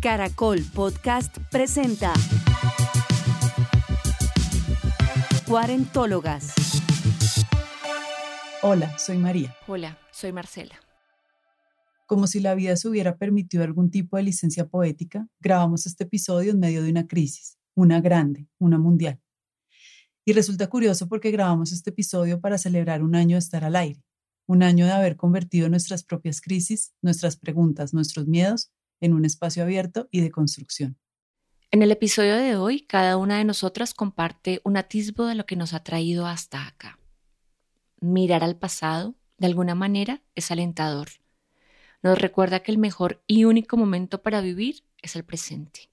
Caracol Podcast presenta Cuarentólogas. Hola, soy María. Hola, soy Marcela. Como si la vida se hubiera permitido algún tipo de licencia poética, grabamos este episodio en medio de una crisis, una grande, una mundial. Y resulta curioso porque grabamos este episodio para celebrar un año de estar al aire, un año de haber convertido nuestras propias crisis, nuestras preguntas, nuestros miedos en un espacio abierto y de construcción. En el episodio de hoy, cada una de nosotras comparte un atisbo de lo que nos ha traído hasta acá. Mirar al pasado, de alguna manera, es alentador. Nos recuerda que el mejor y único momento para vivir es el presente.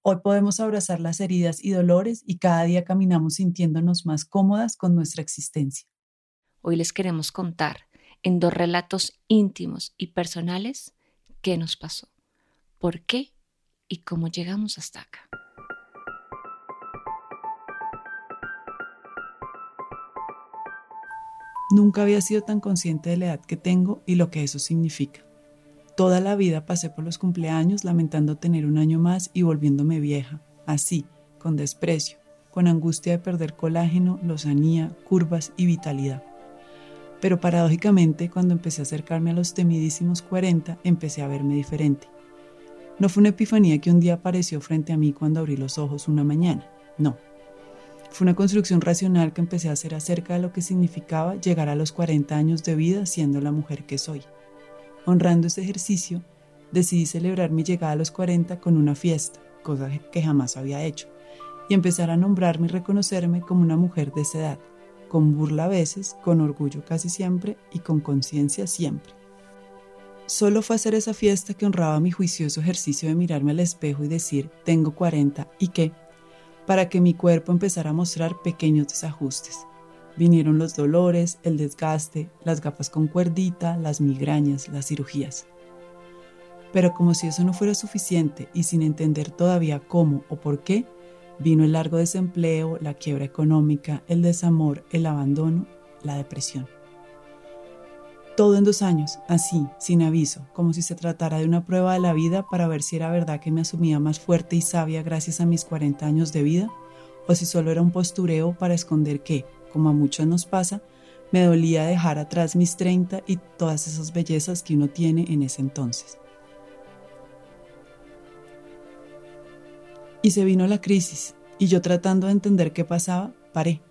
Hoy podemos abrazar las heridas y dolores y cada día caminamos sintiéndonos más cómodas con nuestra existencia. Hoy les queremos contar, en dos relatos íntimos y personales, qué nos pasó por qué y cómo llegamos hasta acá. Nunca había sido tan consciente de la edad que tengo y lo que eso significa. Toda la vida pasé por los cumpleaños lamentando tener un año más y volviéndome vieja, así, con desprecio, con angustia de perder colágeno, lozanía, curvas y vitalidad. Pero paradójicamente, cuando empecé a acercarme a los temidísimos 40, empecé a verme diferente. No fue una epifanía que un día apareció frente a mí cuando abrí los ojos una mañana, no. Fue una construcción racional que empecé a hacer acerca de lo que significaba llegar a los 40 años de vida siendo la mujer que soy. Honrando ese ejercicio, decidí celebrar mi llegada a los 40 con una fiesta, cosa que jamás había hecho, y empezar a nombrarme y reconocerme como una mujer de esa edad, con burla a veces, con orgullo casi siempre y con conciencia siempre. Solo fue hacer esa fiesta que honraba mi juicioso ejercicio de mirarme al espejo y decir, tengo 40 y qué, para que mi cuerpo empezara a mostrar pequeños desajustes. Vinieron los dolores, el desgaste, las gafas con cuerdita, las migrañas, las cirugías. Pero como si eso no fuera suficiente y sin entender todavía cómo o por qué, vino el largo desempleo, la quiebra económica, el desamor, el abandono, la depresión. Todo en dos años, así, sin aviso, como si se tratara de una prueba de la vida para ver si era verdad que me asumía más fuerte y sabia gracias a mis 40 años de vida, o si solo era un postureo para esconder que, como a muchos nos pasa, me dolía dejar atrás mis 30 y todas esas bellezas que uno tiene en ese entonces. Y se vino la crisis, y yo tratando de entender qué pasaba, paré.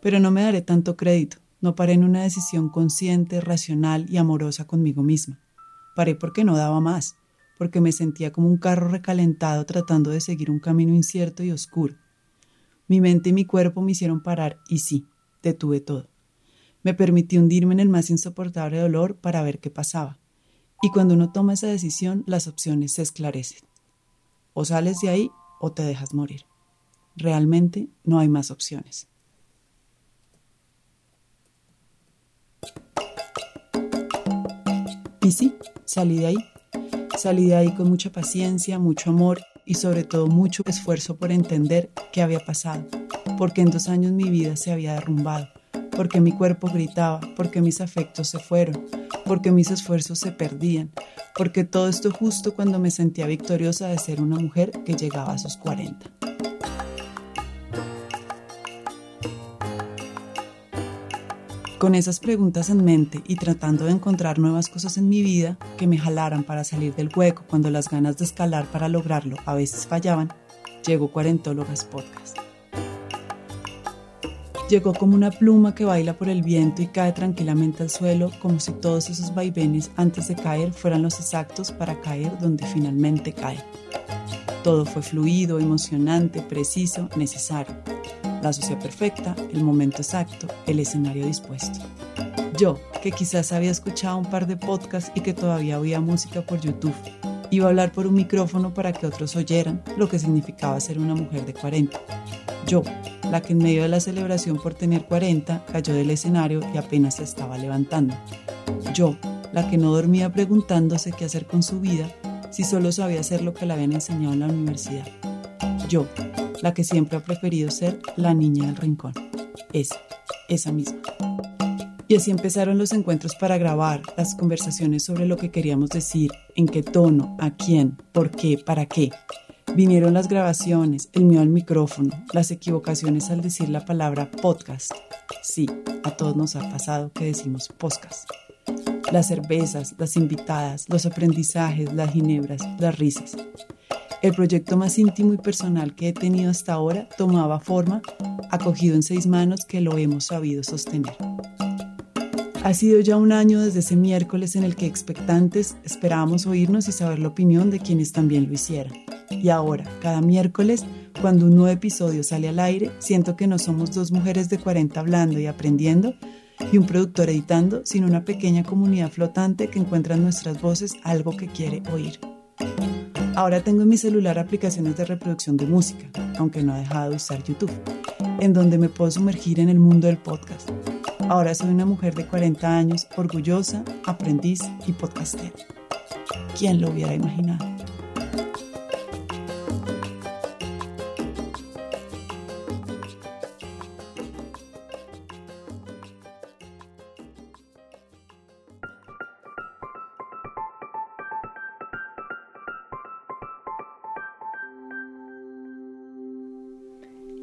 Pero no me daré tanto crédito. No paré en una decisión consciente, racional y amorosa conmigo misma. Paré porque no daba más, porque me sentía como un carro recalentado tratando de seguir un camino incierto y oscuro. Mi mente y mi cuerpo me hicieron parar y sí, detuve todo. Me permití hundirme en el más insoportable dolor para ver qué pasaba. Y cuando uno toma esa decisión, las opciones se esclarecen. O sales de ahí o te dejas morir. Realmente no hay más opciones. Y sí, salí de ahí. Salí de ahí con mucha paciencia, mucho amor y sobre todo mucho esfuerzo por entender qué había pasado, porque en dos años mi vida se había derrumbado, porque mi cuerpo gritaba, porque mis afectos se fueron, porque mis esfuerzos se perdían, porque todo esto justo cuando me sentía victoriosa de ser una mujer que llegaba a sus 40. Con esas preguntas en mente y tratando de encontrar nuevas cosas en mi vida que me jalaran para salir del hueco cuando las ganas de escalar para lograrlo a veces fallaban, llegó Cuarentólogas Podcast. Llegó como una pluma que baila por el viento y cae tranquilamente al suelo, como si todos esos vaivenes antes de caer fueran los exactos para caer donde finalmente cae. Todo fue fluido, emocionante, preciso, necesario la sociedad perfecta, el momento exacto, el escenario dispuesto. Yo, que quizás había escuchado un par de podcasts y que todavía oía música por YouTube, iba a hablar por un micrófono para que otros oyeran lo que significaba ser una mujer de 40. Yo, la que en medio de la celebración por tener 40 cayó del escenario y apenas se estaba levantando. Yo, la que no dormía preguntándose qué hacer con su vida si solo sabía hacer lo que le habían enseñado en la universidad. Yo, la que siempre ha preferido ser la niña del rincón. Esa, esa misma. Y así empezaron los encuentros para grabar, las conversaciones sobre lo que queríamos decir, en qué tono, a quién, por qué, para qué. Vinieron las grabaciones, el miedo al micrófono, las equivocaciones al decir la palabra podcast. Sí, a todos nos ha pasado que decimos podcast. Las cervezas, las invitadas, los aprendizajes, las ginebras, las risas. El proyecto más íntimo y personal que he tenido hasta ahora tomaba forma, acogido en seis manos que lo hemos sabido sostener. Ha sido ya un año desde ese miércoles en el que expectantes esperábamos oírnos y saber la opinión de quienes también lo hicieran. Y ahora, cada miércoles, cuando un nuevo episodio sale al aire, siento que no somos dos mujeres de 40 hablando y aprendiendo y un productor editando, sino una pequeña comunidad flotante que encuentra en nuestras voces algo que quiere oír. Ahora tengo en mi celular aplicaciones de reproducción de música, aunque no he dejado de usar YouTube, en donde me puedo sumergir en el mundo del podcast Ahora soy una mujer de 40 años, orgullosa, aprendiz y podcastera. ¿Quién lo hubiera imaginado?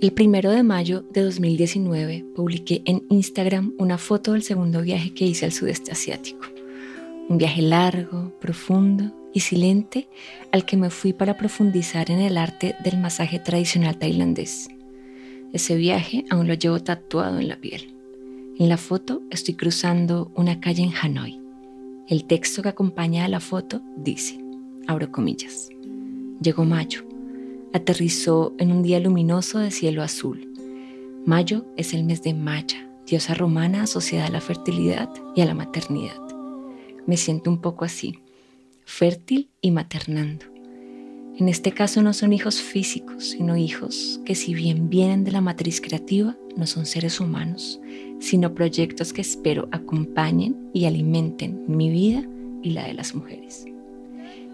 El primero de mayo de 2019 publiqué en Instagram una foto del segundo viaje que hice al sudeste asiático. Un viaje largo, profundo y silente al que me fui para profundizar en el arte del masaje tradicional tailandés. Ese viaje aún lo llevo tatuado en la piel. En la foto estoy cruzando una calle en Hanoi. El texto que acompaña a la foto dice, abro comillas, llegó mayo aterrizó en un día luminoso de cielo azul. Mayo es el mes de Maya, diosa romana asociada a la fertilidad y a la maternidad. Me siento un poco así, fértil y maternando. En este caso no son hijos físicos, sino hijos que si bien vienen de la matriz creativa, no son seres humanos, sino proyectos que espero acompañen y alimenten mi vida y la de las mujeres.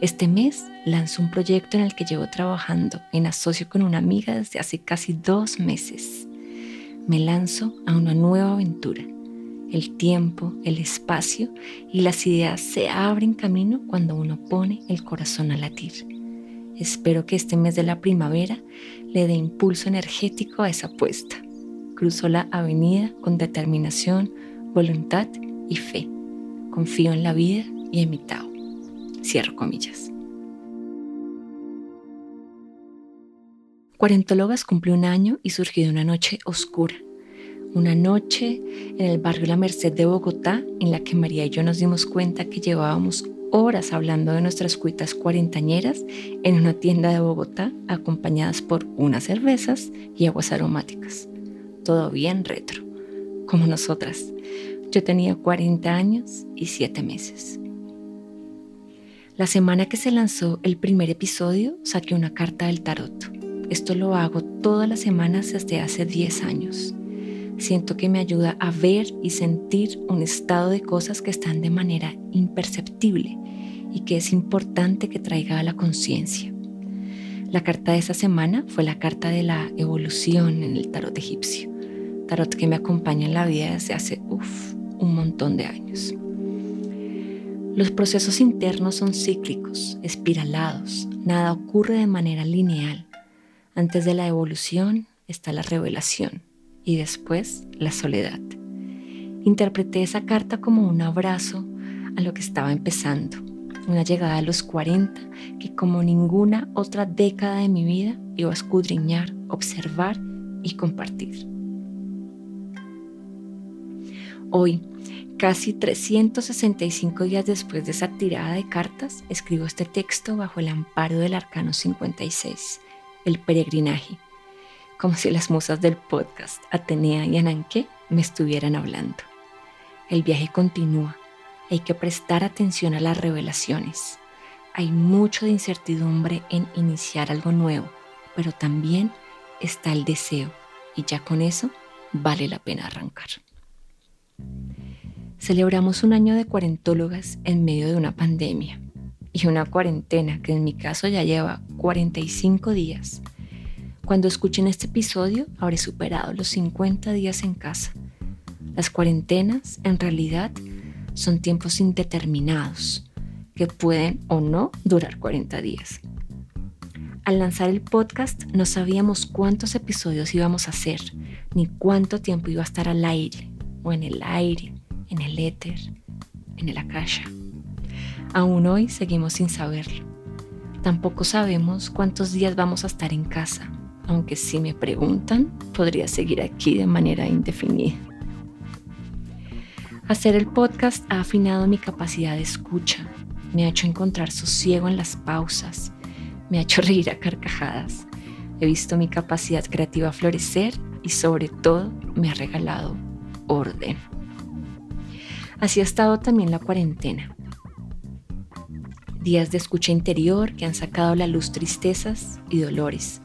Este mes lanzo un proyecto en el que llevo trabajando en asocio con una amiga desde hace casi dos meses. Me lanzo a una nueva aventura. El tiempo, el espacio y las ideas se abren camino cuando uno pone el corazón a latir. Espero que este mes de la primavera le dé impulso energético a esa apuesta. Cruzo la avenida con determinación, voluntad y fe. Confío en la vida y en mi Tao. Cierro comillas. Cuarentólogas cumplió un año y surgió de una noche oscura. Una noche en el barrio La Merced de Bogotá en la que María y yo nos dimos cuenta que llevábamos horas hablando de nuestras cuitas cuarentañeras en una tienda de Bogotá acompañadas por unas cervezas y aguas aromáticas. Todo bien retro, como nosotras. Yo tenía 40 años y 7 meses. La semana que se lanzó el primer episodio saqué una carta del tarot. Esto lo hago todas las semanas desde hace 10 años. Siento que me ayuda a ver y sentir un estado de cosas que están de manera imperceptible y que es importante que traiga a la conciencia. La carta de esa semana fue la carta de la evolución en el tarot egipcio, tarot que me acompaña en la vida desde hace un montón de años. Los procesos internos son cíclicos, espiralados, nada ocurre de manera lineal. Antes de la evolución está la revelación y después la soledad. Interpreté esa carta como un abrazo a lo que estaba empezando, una llegada a los 40 que como ninguna otra década de mi vida iba a escudriñar, observar y compartir. Hoy, Casi 365 días después de esa tirada de cartas, escribo este texto bajo el amparo del Arcano 56, el peregrinaje, como si las musas del podcast Atenea y Ananke me estuvieran hablando. El viaje continúa, hay que prestar atención a las revelaciones. Hay mucho de incertidumbre en iniciar algo nuevo, pero también está el deseo y ya con eso vale la pena arrancar. Celebramos un año de cuarentólogas en medio de una pandemia y una cuarentena que en mi caso ya lleva 45 días. Cuando escuchen este episodio habré superado los 50 días en casa. Las cuarentenas, en realidad, son tiempos indeterminados que pueden o no durar 40 días. Al lanzar el podcast no sabíamos cuántos episodios íbamos a hacer, ni cuánto tiempo iba a estar al aire, o en el aire, en el éter, en el akasha. Aún hoy seguimos sin saberlo. Tampoco sabemos cuántos días vamos a estar en casa, aunque si me preguntan, podría seguir aquí de manera indefinida. Hacer el podcast ha afinado mi capacidad de escucha, me ha hecho encontrar sosiego en las pausas, me ha hecho reír a carcajadas, he visto mi capacidad creativa florecer y sobre todo me ha regalado orden. Así ha estado también la cuarentena. Días de escucha interior que han sacado a la luz tristezas y dolores,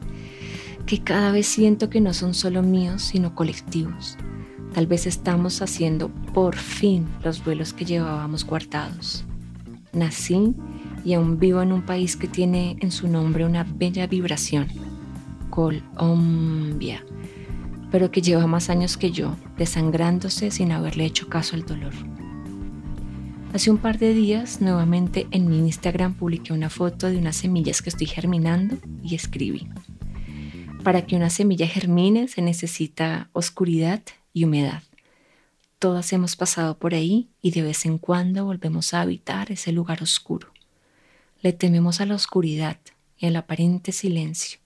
que cada vez siento que no son solo míos, sino colectivos Tal vez estamos haciendo por fin los vuelos que llevábamos guardados. Nací y aún vivo en un país que tiene en su nombre una bella vibración, Colombia, pero que lleva más años que yo, desangrándose sin haberle hecho caso al dolor. Hace un par de días, nuevamente en mi Instagram publiqué una foto de unas semillas que estoy germinando y escribí. Para que una semilla germine se necesita oscuridad y humedad. Todas hemos pasado por ahí y de vez en cuando volvemos a habitar ese lugar oscuro. Le tememos a la oscuridad y al aparente silencio.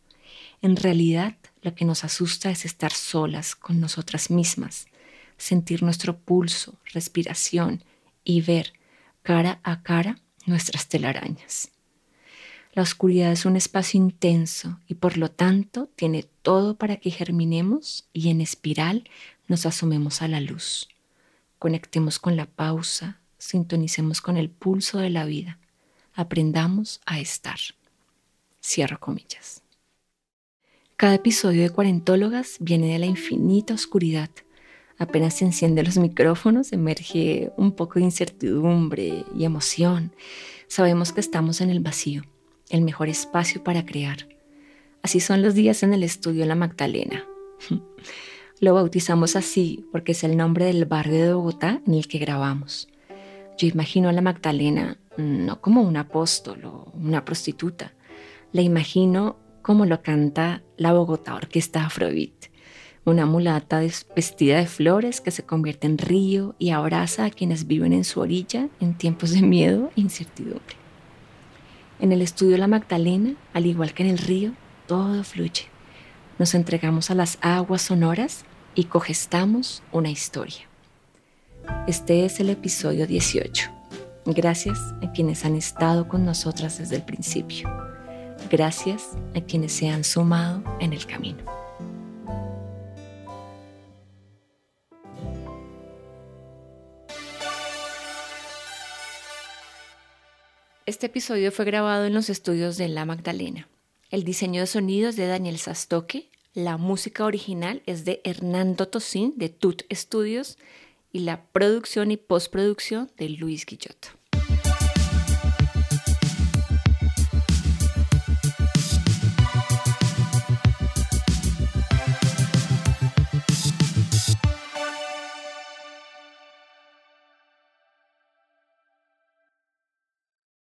En realidad, lo que nos asusta es estar solas con nosotras mismas, sentir nuestro pulso, respiración y ver cara a cara nuestras telarañas. La oscuridad es un espacio intenso y por lo tanto tiene todo para que germinemos y en espiral nos asomemos a la luz. Conectemos con la pausa, sintonicemos con el pulso de la vida, aprendamos a estar. Cierro comillas. Cada episodio de Cuarentólogas viene de la infinita oscuridad. Apenas se encienden los micrófonos, emerge un poco de incertidumbre y emoción. Sabemos que estamos en el vacío, el mejor espacio para crear. Así son los días en el estudio La Magdalena. Lo bautizamos así porque es el nombre del barrio de Bogotá en el que grabamos. Yo imagino a la Magdalena no como un apóstol o una prostituta, la imagino como lo canta la Bogotá Orquesta Afrobeat, una mulata vestida de flores que se convierte en río y abraza a quienes viven en su orilla en tiempos de miedo e incertidumbre. En el estudio La Magdalena, al igual que en el río, todo fluye. Nos entregamos a las aguas sonoras y cogestamos una historia. Este es el episodio 18. Gracias a quienes han estado con nosotras desde el principio. Gracias a quienes se han sumado en el camino. Este episodio fue grabado en los estudios de La Magdalena. El diseño de sonidos de Daniel Sastoque la música original es de Hernando Tosín de Tut Studios y la producción y postproducción de Luis Guillot.